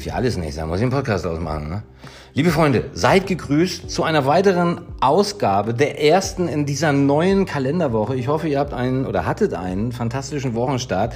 hilft ja alles nicht, da muss ich einen Podcast ausmachen. Ne? Liebe Freunde, seid gegrüßt zu einer weiteren Ausgabe, der ersten in dieser neuen Kalenderwoche. Ich hoffe, ihr habt einen oder hattet einen fantastischen Wochenstart.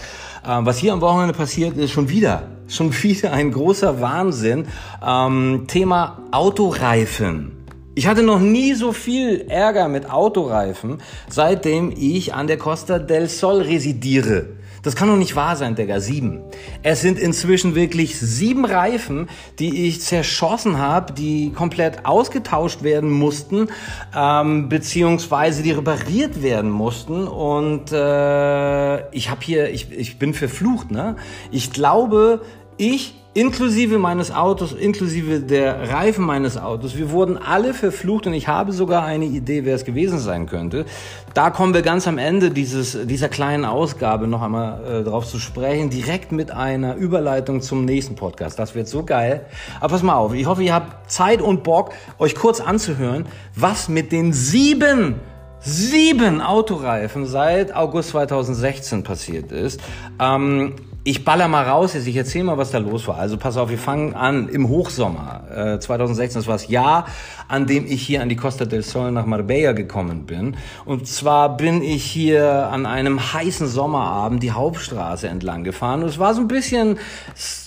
Ähm, was hier am Wochenende passiert, ist schon wieder, schon wieder ein großer Wahnsinn. Ähm, Thema Autoreifen. Ich hatte noch nie so viel Ärger mit Autoreifen, seitdem ich an der Costa del Sol residiere. Das kann doch nicht wahr sein, Digga. Sieben. Es sind inzwischen wirklich sieben Reifen, die ich zerschossen habe, die komplett ausgetauscht werden mussten, ähm, beziehungsweise die repariert werden mussten. Und äh, ich habe hier, ich, ich bin verflucht, ne? Ich glaube, ich inklusive meines Autos, inklusive der Reifen meines Autos. Wir wurden alle verflucht und ich habe sogar eine Idee, wer es gewesen sein könnte. Da kommen wir ganz am Ende dieses, dieser kleinen Ausgabe noch einmal äh, drauf zu sprechen, direkt mit einer Überleitung zum nächsten Podcast. Das wird so geil. Aber pass mal auf, ich hoffe, ihr habt Zeit und Bock, euch kurz anzuhören, was mit den sieben sieben Autoreifen seit August 2016 passiert ist. Ähm, ich baller mal raus jetzt, ich erzähle mal, was da los war. Also pass auf, wir fangen an im Hochsommer äh, 2016. Das war das Jahr, an dem ich hier an die Costa del Sol nach Marbella gekommen bin. Und zwar bin ich hier an einem heißen Sommerabend die Hauptstraße entlang gefahren. Und es war so ein bisschen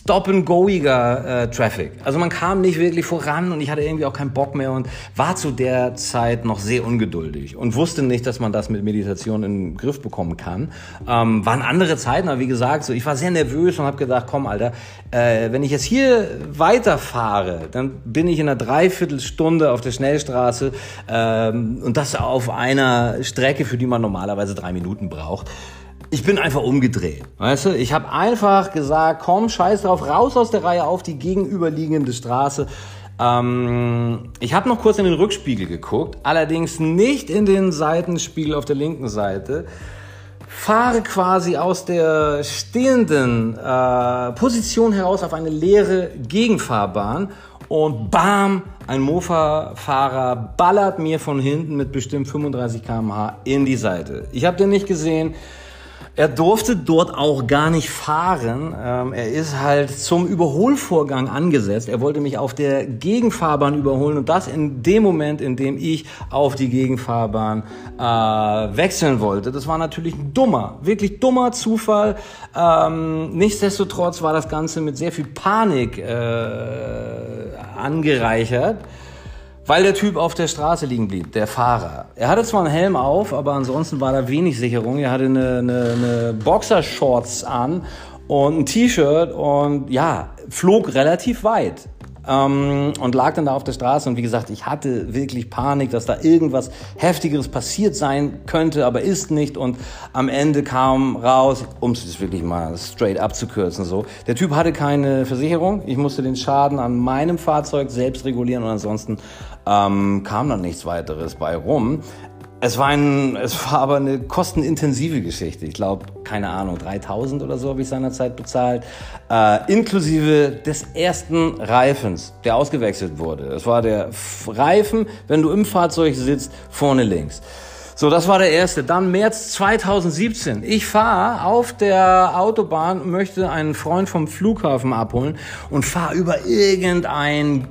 stop-and-goiger äh, Traffic. Also man kam nicht wirklich voran und ich hatte irgendwie auch keinen Bock mehr und war zu der Zeit noch sehr ungeduldig und wusste nicht, dass man das mit Meditation in den Griff bekommen kann. Ähm, waren andere Zeiten, aber wie gesagt, so ich war sehr nervös und habe gedacht, komm, Alter, äh, wenn ich jetzt hier weiterfahre, dann bin ich in einer Dreiviertelstunde auf der Schnellstraße ähm, und das auf einer Strecke, für die man normalerweise drei Minuten braucht. Ich bin einfach umgedreht, weißt du? Ich habe einfach gesagt, komm, scheiß drauf, raus aus der Reihe auf die gegenüberliegende Straße. Ähm, ich habe noch kurz in den Rückspiegel geguckt, allerdings nicht in den Seitenspiegel auf der linken Seite fahre quasi aus der stehenden äh, Position heraus auf eine leere Gegenfahrbahn und bam, ein Mofa-Fahrer ballert mir von hinten mit bestimmt 35 km/h in die Seite. Ich habe den nicht gesehen. Er durfte dort auch gar nicht fahren. Ähm, er ist halt zum Überholvorgang angesetzt. Er wollte mich auf der Gegenfahrbahn überholen und das in dem Moment, in dem ich auf die Gegenfahrbahn äh, wechseln wollte. Das war natürlich ein dummer, wirklich dummer Zufall. Ähm, nichtsdestotrotz war das Ganze mit sehr viel Panik äh, angereichert. Weil der Typ auf der Straße liegen blieb, der Fahrer. Er hatte zwar einen Helm auf, aber ansonsten war da wenig Sicherung. Er hatte eine, eine, eine Boxershorts an und ein T-Shirt und ja, flog relativ weit. Ähm, und lag dann da auf der Straße und wie gesagt, ich hatte wirklich Panik, dass da irgendwas Heftigeres passiert sein könnte, aber ist nicht und am Ende kam raus, um es wirklich mal straight abzukürzen so, der Typ hatte keine Versicherung, ich musste den Schaden an meinem Fahrzeug selbst regulieren und ansonsten ähm, kam dann nichts weiteres bei rum. Es war, ein, es war aber eine kostenintensive Geschichte. Ich glaube, keine Ahnung, 3000 oder so habe ich seinerzeit bezahlt. Äh, inklusive des ersten Reifens, der ausgewechselt wurde. Es war der Reifen, wenn du im Fahrzeug sitzt, vorne links. So, das war der erste. Dann März 2017. Ich fahre auf der Autobahn, möchte einen Freund vom Flughafen abholen und fahre über irgendein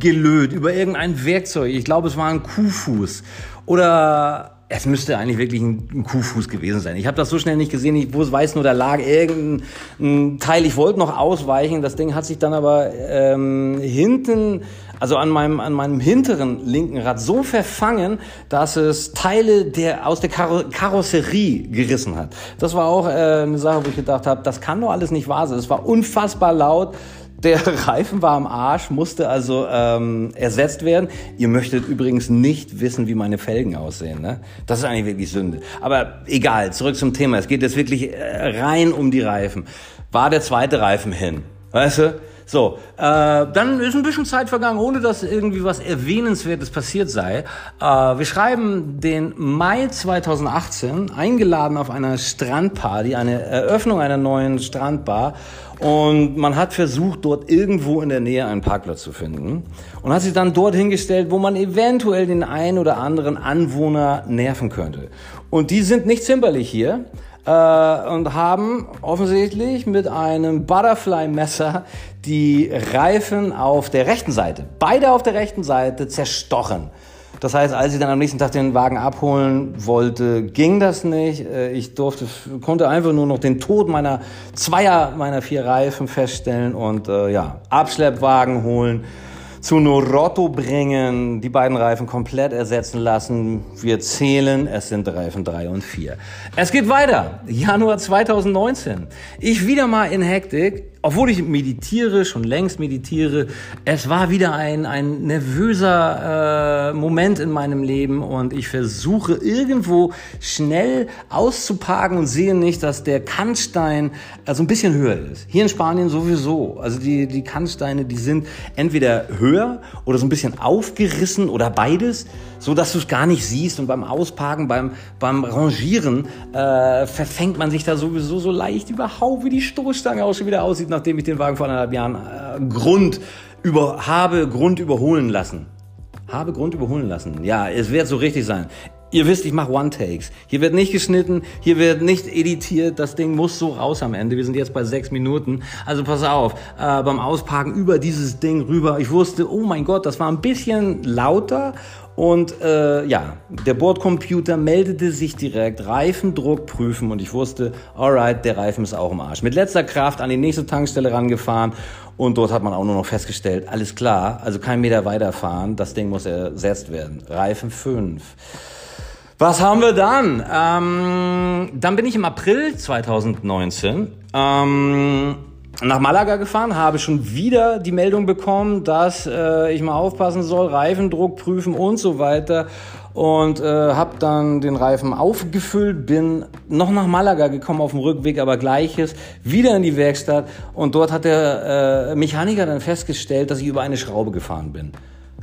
gelöt über irgendein Werkzeug. Ich glaube, es war ein Kuhfuß. Oder es müsste eigentlich wirklich ein, Kuhfuß gewesen sein. Ich habe das so schnell nicht gesehen. Ich weiß nur, da lag irgendein Teil. Ich wollte noch ausweichen. Das Ding hat sich dann aber ähm, hinten, also an meinem, an meinem hinteren linken Rad so verfangen, dass es Teile der, aus der Karo Karosserie gerissen hat. Das war auch äh, eine Sache, wo ich gedacht habe, das kann doch alles nicht wahr sein. Es war unfassbar laut. Der Reifen war am Arsch, musste also ähm, ersetzt werden. Ihr möchtet übrigens nicht wissen, wie meine Felgen aussehen. Ne? Das ist eigentlich wirklich Sünde. Aber egal, zurück zum Thema. Es geht jetzt wirklich äh, rein um die Reifen. War der zweite Reifen hin? Weißt du? So, äh, dann ist ein bisschen Zeit vergangen, ohne dass irgendwie was Erwähnenswertes passiert sei. Äh, wir schreiben den Mai 2018, eingeladen auf einer Strandparty, eine Eröffnung einer neuen Strandbar. Und man hat versucht, dort irgendwo in der Nähe einen Parkplatz zu finden. Und hat sich dann dort hingestellt, wo man eventuell den einen oder anderen Anwohner nerven könnte. Und die sind nicht zimperlich hier. Äh, und haben offensichtlich mit einem Butterfly-Messer die Reifen auf der rechten Seite, beide auf der rechten Seite, zerstochen. Das heißt, als ich dann am nächsten Tag den Wagen abholen wollte, ging das nicht. Äh, ich durfte, konnte einfach nur noch den Tod meiner Zweier, meiner vier Reifen feststellen und äh, ja, Abschleppwagen holen zu Norotto bringen, die beiden Reifen komplett ersetzen lassen. Wir zählen, es sind Reifen 3 und 4. Es geht weiter. Januar 2019. Ich wieder mal in Hektik obwohl ich meditiere, schon längst meditiere, es war wieder ein, ein nervöser äh, Moment in meinem Leben und ich versuche irgendwo schnell auszuparken und sehe nicht, dass der Kannstein also ein bisschen höher ist. Hier in Spanien sowieso. Also die, die Kannsteine, die sind entweder höher oder so ein bisschen aufgerissen oder beides, so dass du es gar nicht siehst und beim Ausparken, beim, beim Rangieren äh, verfängt man sich da sowieso so leicht überhaupt, wie die Stoßstange auch schon wieder aussieht nachdem ich den Wagen vor anderthalb Jahren äh, Grund über, habe Grund überholen lassen. Habe Grund überholen lassen. Ja, es wird so richtig sein. Ihr wisst, ich mache One-Takes. Hier wird nicht geschnitten, hier wird nicht editiert. Das Ding muss so raus am Ende. Wir sind jetzt bei sechs Minuten. Also pass auf, äh, beim Ausparken über dieses Ding rüber. Ich wusste, oh mein Gott, das war ein bisschen lauter und äh, ja, der Bordcomputer meldete sich direkt, Reifendruck prüfen und ich wusste, alright, der Reifen ist auch im Arsch. Mit letzter Kraft an die nächste Tankstelle rangefahren und dort hat man auch nur noch festgestellt, alles klar, also kein Meter weiterfahren, das Ding muss ersetzt werden. Reifen 5. Was haben wir dann? Ähm, dann bin ich im April 2019 ähm, nach Malaga gefahren, habe schon wieder die Meldung bekommen, dass äh, ich mal aufpassen soll, Reifendruck prüfen und so weiter. Und äh, habe dann den Reifen aufgefüllt, bin noch nach Malaga gekommen auf dem Rückweg, aber gleiches, wieder in die Werkstatt und dort hat der äh, Mechaniker dann festgestellt, dass ich über eine Schraube gefahren bin.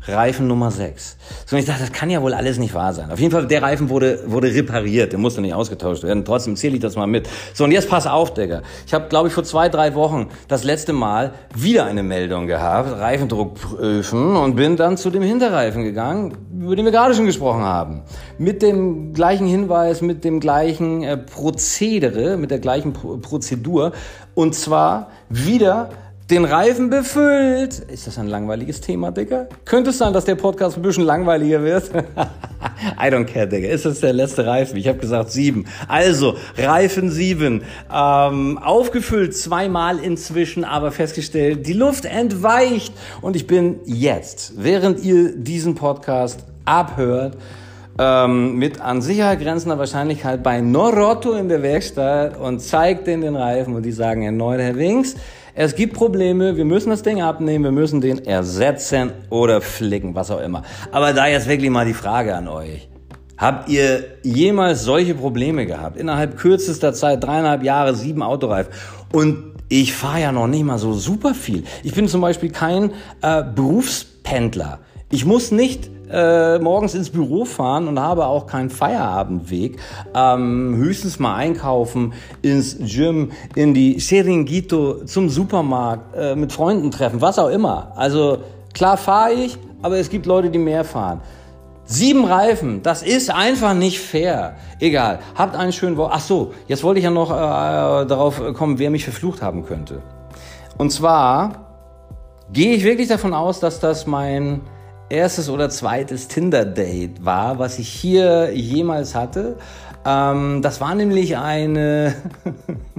Reifen Nummer 6. So, und ich dachte, das kann ja wohl alles nicht wahr sein. Auf jeden Fall, der Reifen wurde, wurde repariert, der musste nicht ausgetauscht werden. Trotzdem zähle ich das mal mit. So, und jetzt pass auf, Digga. Ich habe, glaube ich, vor zwei, drei Wochen das letzte Mal wieder eine Meldung gehabt, Reifendruck prüfen, und bin dann zu dem Hinterreifen gegangen, über den wir gerade schon gesprochen haben. Mit dem gleichen Hinweis, mit dem gleichen äh, Prozedere, mit der gleichen Pro Prozedur. Und zwar wieder den Reifen befüllt. Ist das ein langweiliges Thema, Digga? Könnte es sein, dass der Podcast ein bisschen langweiliger wird? I don't care, Digga. Ist das der letzte Reifen? Ich habe gesagt sieben. Also, Reifen sieben. Ähm, aufgefüllt zweimal inzwischen, aber festgestellt, die Luft entweicht. Und ich bin jetzt, während ihr diesen Podcast abhört, ähm, mit an Sicherheit grenzender Wahrscheinlichkeit bei Norotto in der Werkstatt und zeigt denen den Reifen und die sagen erneut, Herr Winks, es gibt Probleme, wir müssen das Ding abnehmen, wir müssen den ersetzen oder flicken, was auch immer. Aber da jetzt wirklich mal die Frage an euch. Habt ihr jemals solche Probleme gehabt? Innerhalb kürzester Zeit, dreieinhalb Jahre, sieben Autoreifen. Und ich fahre ja noch nicht mal so super viel. Ich bin zum Beispiel kein äh, Berufspendler. Ich muss nicht äh, morgens ins Büro fahren und habe auch keinen Feierabendweg. Ähm, höchstens mal einkaufen, ins Gym, in die Chiringuito, zum Supermarkt, äh, mit Freunden treffen, was auch immer. Also klar fahre ich, aber es gibt Leute, die mehr fahren. Sieben Reifen, das ist einfach nicht fair. Egal, habt einen schönen Woche. Ach so, jetzt wollte ich ja noch äh, darauf kommen, wer mich verflucht haben könnte. Und zwar gehe ich wirklich davon aus, dass das mein erstes oder zweites Tinder-Date war, was ich hier jemals hatte. Ähm, das war nämlich eine,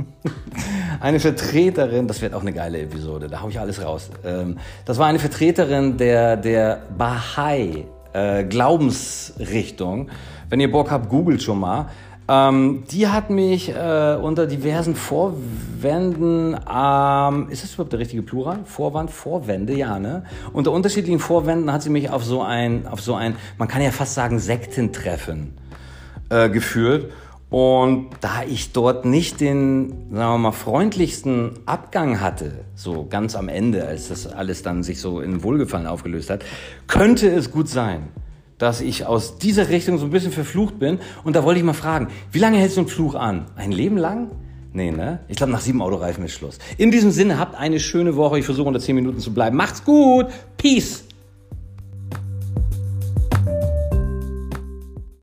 eine Vertreterin, das wird auch eine geile Episode, da hau ich alles raus. Ähm, das war eine Vertreterin der, der Bahai äh, Glaubensrichtung. Wenn ihr Bock habt, googelt schon mal. Ähm, die hat mich äh, unter diversen Vorwänden, ähm, ist das überhaupt der richtige Plural? Vorwand, Vorwände, ja, ne? Unter unterschiedlichen Vorwänden hat sie mich auf so ein, auf so ein, man kann ja fast sagen, Sektentreffen äh, geführt. Und da ich dort nicht den, sagen wir mal, freundlichsten Abgang hatte, so ganz am Ende, als das alles dann sich so in Wohlgefallen aufgelöst hat, könnte es gut sein, dass ich aus dieser Richtung so ein bisschen verflucht bin. Und da wollte ich mal fragen, wie lange hält so ein Fluch an? Ein Leben lang? Nee, ne? Ich glaube, nach sieben Autoreifen ist Schluss. In diesem Sinne, habt eine schöne Woche. Ich versuche unter zehn Minuten zu bleiben. Macht's gut. Peace.